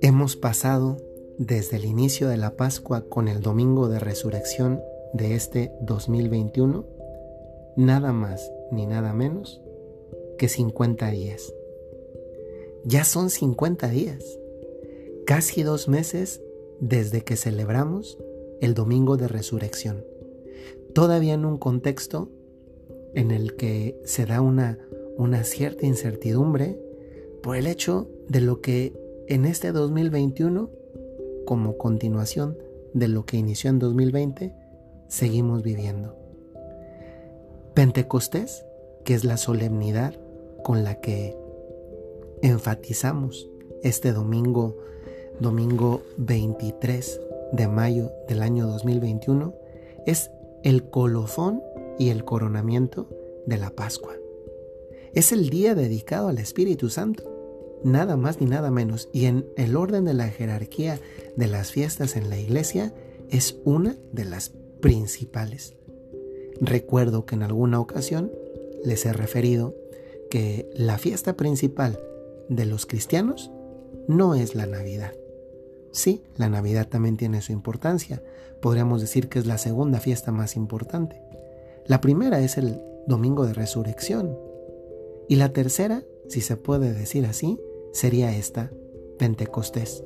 Hemos pasado desde el inicio de la Pascua con el domingo de resurrección de este 2021 nada más ni nada menos que 50 días. Ya son 50 días, casi dos meses desde que celebramos el domingo de resurrección. Todavía en un contexto en el que se da una, una cierta incertidumbre por el hecho de lo que en este 2021, como continuación de lo que inició en 2020, seguimos viviendo. Pentecostés, que es la solemnidad con la que enfatizamos este domingo, domingo 23 de mayo del año 2021, es el colofón y el coronamiento de la Pascua. Es el día dedicado al Espíritu Santo, nada más ni nada menos, y en el orden de la jerarquía de las fiestas en la iglesia es una de las principales. Recuerdo que en alguna ocasión les he referido que la fiesta principal de los cristianos no es la Navidad. Sí, la Navidad también tiene su importancia. Podríamos decir que es la segunda fiesta más importante. La primera es el Domingo de Resurrección. Y la tercera, si se puede decir así, sería esta, Pentecostés.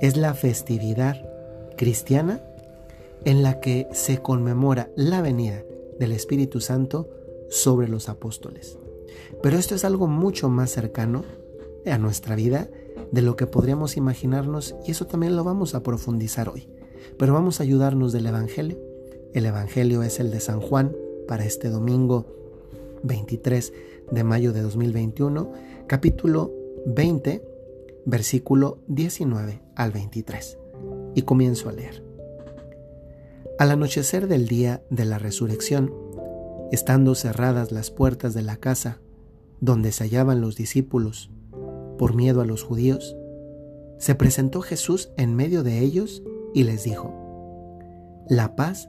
Es la festividad cristiana en la que se conmemora la venida del Espíritu Santo sobre los apóstoles. Pero esto es algo mucho más cercano a nuestra vida de lo que podríamos imaginarnos y eso también lo vamos a profundizar hoy. Pero vamos a ayudarnos del Evangelio. El Evangelio es el de San Juan para este domingo 23 de mayo de 2021, capítulo 20, versículo 19 al 23. Y comienzo a leer. Al anochecer del día de la resurrección, estando cerradas las puertas de la casa donde se hallaban los discípulos, por miedo a los judíos, se presentó Jesús en medio de ellos y les dijo, La paz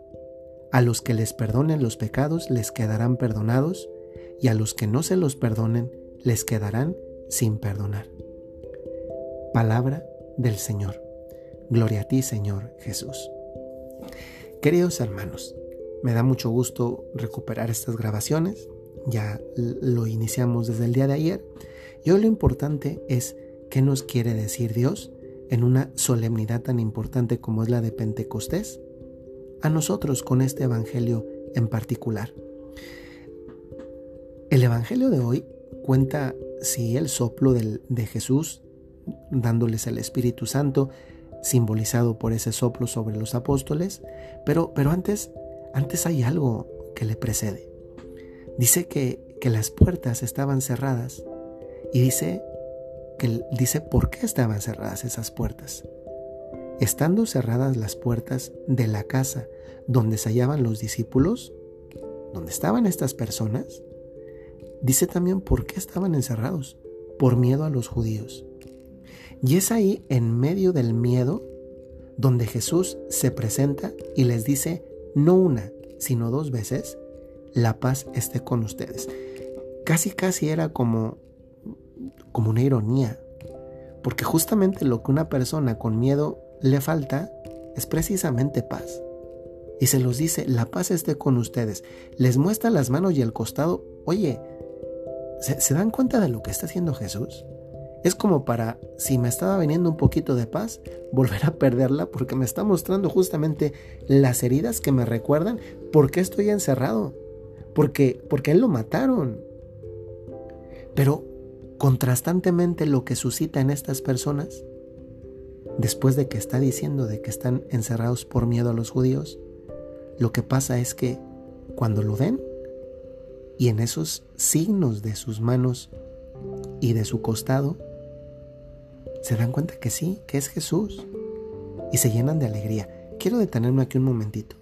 A los que les perdonen los pecados les quedarán perdonados, y a los que no se los perdonen les quedarán sin perdonar. Palabra del Señor. Gloria a ti, Señor Jesús. Queridos hermanos, me da mucho gusto recuperar estas grabaciones. Ya lo iniciamos desde el día de ayer. Y hoy lo importante es qué nos quiere decir Dios en una solemnidad tan importante como es la de Pentecostés a nosotros con este Evangelio en particular. El Evangelio de hoy cuenta, sí, el soplo de Jesús dándoles el Espíritu Santo, simbolizado por ese soplo sobre los apóstoles, pero, pero antes antes hay algo que le precede. Dice que, las puertas estaban cerradas y dice que dice por qué estaban cerradas esas puertas. Estando cerradas las puertas de la casa donde se hallaban los discípulos, donde estaban estas personas, dice también por qué estaban encerrados, por miedo a los judíos. Y es ahí, en medio del miedo, donde Jesús se presenta y les dice, no una, sino dos veces, la paz esté con ustedes. Casi, casi era como, como una ironía, porque justamente lo que una persona con miedo le falta es precisamente paz. Y se los dice, la paz esté con ustedes. Les muestra las manos y el costado. Oye, ¿se, ¿se, dan cuenta de lo que está haciendo Jesús? Es como para, si me estaba viniendo un poquito de paz, volver a perderla porque me está mostrando justamente las heridas que me recuerdan por qué estoy encerrado. Porque, porque él lo mataron. Pero contrastantemente lo que suscita en estas personas, después de que está diciendo de que están encerrados por miedo a los judíos, lo que pasa es que cuando lo ven Y en esos signos de sus manos y de su costado, se dan cuenta que sí, que es Jesús. Y se llenan de alegría. Quiero detenerme aquí un momentito.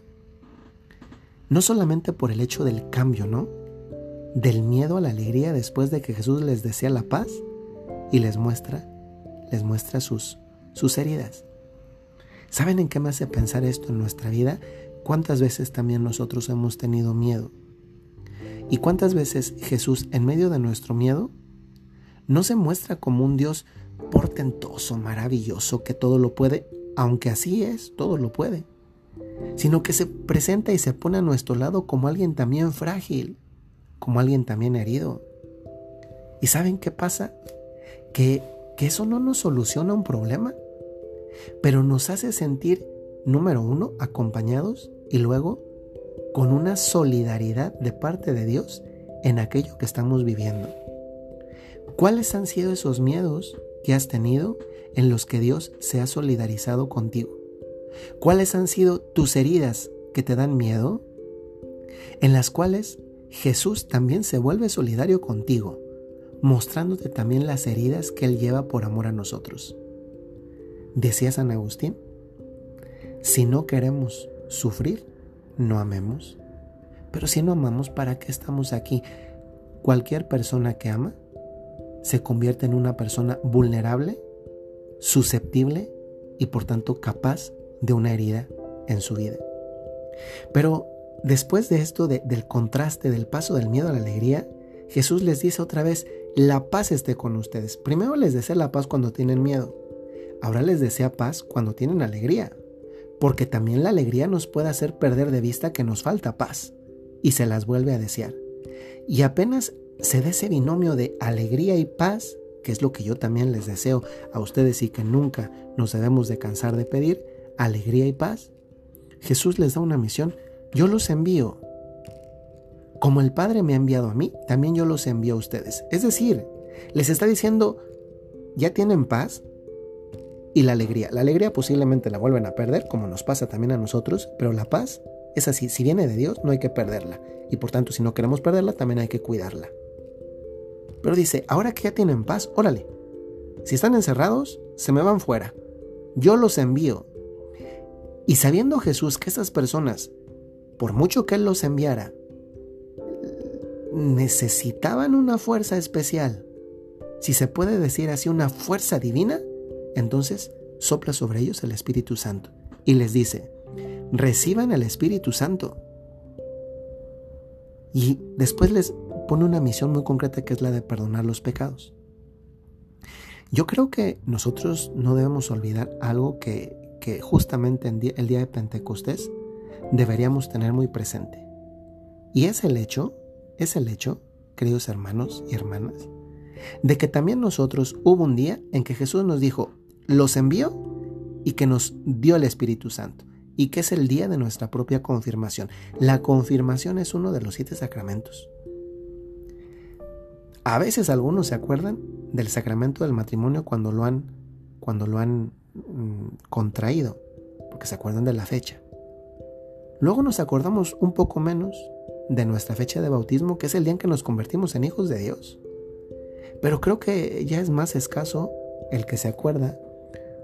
No solamente por el hecho del cambio, ¿no? Del miedo a la alegría después de que Jesús les desea la paz y les muestra, les muestra sus, sus heridas. ¿Saben en qué me hace pensar esto en nuestra vida? ¿Cuántas veces también nosotros hemos tenido miedo? ¿Y cuántas veces Jesús, en medio de nuestro miedo, no se muestra como un Dios portentoso, maravilloso, que todo lo puede, aunque así es, todo lo puede, sino que se presenta y se pone a nuestro lado como alguien también frágil, como alguien también herido. ¿Y saben qué pasa? Que, que eso no nos soluciona un problema, pero nos hace sentir, número uno, acompañados y luego con una solidaridad de parte de Dios en aquello que estamos viviendo. ¿Cuáles han sido esos miedos que has tenido en los que Dios se ha solidarizado contigo? ¿Cuáles han sido tus heridas que te dan miedo? En las cuales Jesús también se vuelve solidario contigo, mostrándote también las heridas que Él lleva por amor a nosotros. Decía San Agustín, si no queremos sufrir, no amemos. Pero si no amamos, ¿para qué estamos aquí? Cualquier persona que ama se convierte en una persona vulnerable, susceptible y por tanto capaz de una herida en su vida. Pero después de esto, del contraste, del paso del miedo a la alegría, Jesús les dice otra vez, la paz esté con ustedes. Primero les desea la paz cuando tienen miedo. Ahora les desea paz cuando tienen alegría. Porque también la alegría nos puede hacer perder de vista que nos falta paz. Y se las vuelve a desear. Y apenas se dé ese binomio de alegría y paz, que es lo que yo también les deseo a ustedes y que nunca nos debemos de cansar de pedir, alegría y paz, Jesús les da una misión. Yo los envío. Como el Padre me ha enviado a mí, también yo los envío a ustedes. Es decir, les está diciendo, ya tienen paz y la alegría. La alegría posiblemente la vuelven a perder, como nos pasa también a nosotros, pero la paz es así. Si viene de Dios, no hay que perderla. Y por tanto, si no queremos perderla, también hay que cuidarla. Pero dice, ahora que ya tienen paz, órale. Si están encerrados, se me van fuera. Yo los envío. Y sabiendo Jesús que esas personas, por mucho que Él los enviara, necesitaban una fuerza especial, si se puede decir así, una fuerza divina, entonces sopla sobre ellos el Espíritu Santo y les dice, reciban el Espíritu Santo. Y después les pone una misión muy concreta que es la de perdonar los pecados. Yo creo que nosotros no debemos olvidar algo que, justamente el día de Pentecostés deberíamos tener muy presente. Y es el hecho, es el hecho, queridos hermanos y hermanas, de que también nosotros hubo un día en que Jesús nos dijo, los envió y que nos dio el Espíritu Santo y que es el día de nuestra propia confirmación. La confirmación es uno de los siete sacramentos. A veces algunos se acuerdan del sacramento del matrimonio cuando lo han, cuando lo han mm, contraído, porque se acuerdan de la fecha. Luego nos acordamos un poco menos de nuestra fecha de bautismo, que es el día en que nos convertimos en hijos de Dios. Pero creo que ya es más escaso el que se acuerda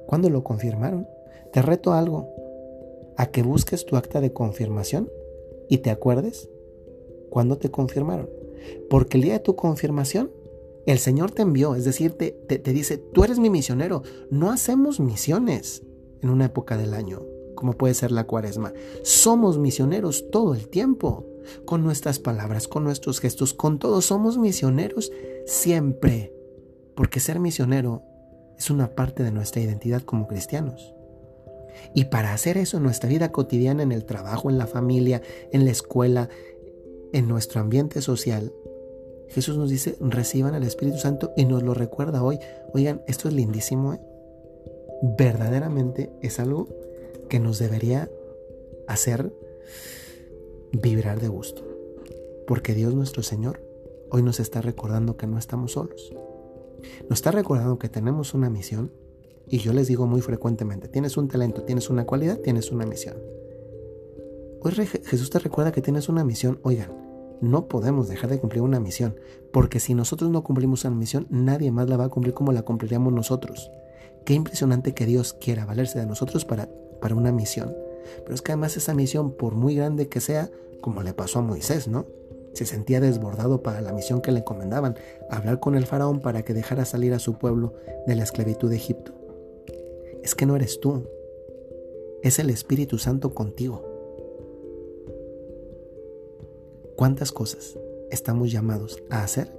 cuando lo confirmaron. Te reto algo, a que busques tu acta de confirmación y te acuerdes cuando te confirmaron. Porque el día de tu confirmación, el Señor te envió, es decir, te, te, dice, tú eres mi misionero. No hacemos misiones en una época del año, como puede ser la cuaresma. Somos misioneros todo el tiempo, con nuestras palabras, con nuestros gestos, con todo. Somos misioneros siempre, porque ser misionero es una parte de nuestra identidad como cristianos. Y para hacer eso en nuestra vida cotidiana, en el trabajo, en la familia, en la escuela, en nuestro ambiente social, Jesús nos dice, reciban al Espíritu Santo y nos lo recuerda hoy. Oigan, esto es lindísimo. ¿eh? Verdaderamente es algo que nos debería hacer vibrar de gusto. Porque Dios nuestro Señor hoy nos está recordando que no estamos solos. Nos está recordando que tenemos una misión y yo les digo muy frecuentemente, tienes un talento, tienes una cualidad, tienes una misión. Hoy Jesús te recuerda que tienes una misión, oigan, no podemos dejar de cumplir una misión, porque si nosotros no cumplimos una misión, nadie más la va a cumplir como la cumpliríamos nosotros. Qué impresionante que Dios quiera valerse de nosotros para, para una misión. Pero es que además esa misión, por muy grande que sea, como le pasó a Moisés, ¿no? Se sentía desbordado para la misión que le encomendaban, hablar con el faraón para que dejara salir a su pueblo de la esclavitud de Egipto. Es que no eres tú, es el Espíritu Santo contigo. ¿Cuántas cosas estamos llamados a hacer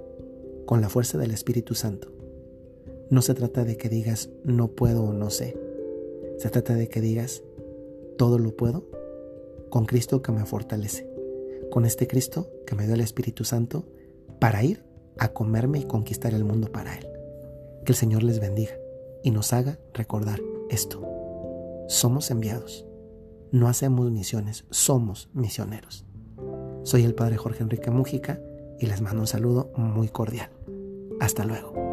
con la fuerza del Espíritu Santo? No se trata de que digas no puedo o no sé. Se trata de que digas todo lo puedo con Cristo que me fortalece. Con este Cristo que me dio el Espíritu Santo para ir a comerme y conquistar el mundo para Él. Que el Señor les bendiga y nos haga recordar esto. Somos enviados. No hacemos misiones, somos misioneros. Soy el Padre Jorge Enrique Mújica y les mando un saludo muy cordial. Hasta luego.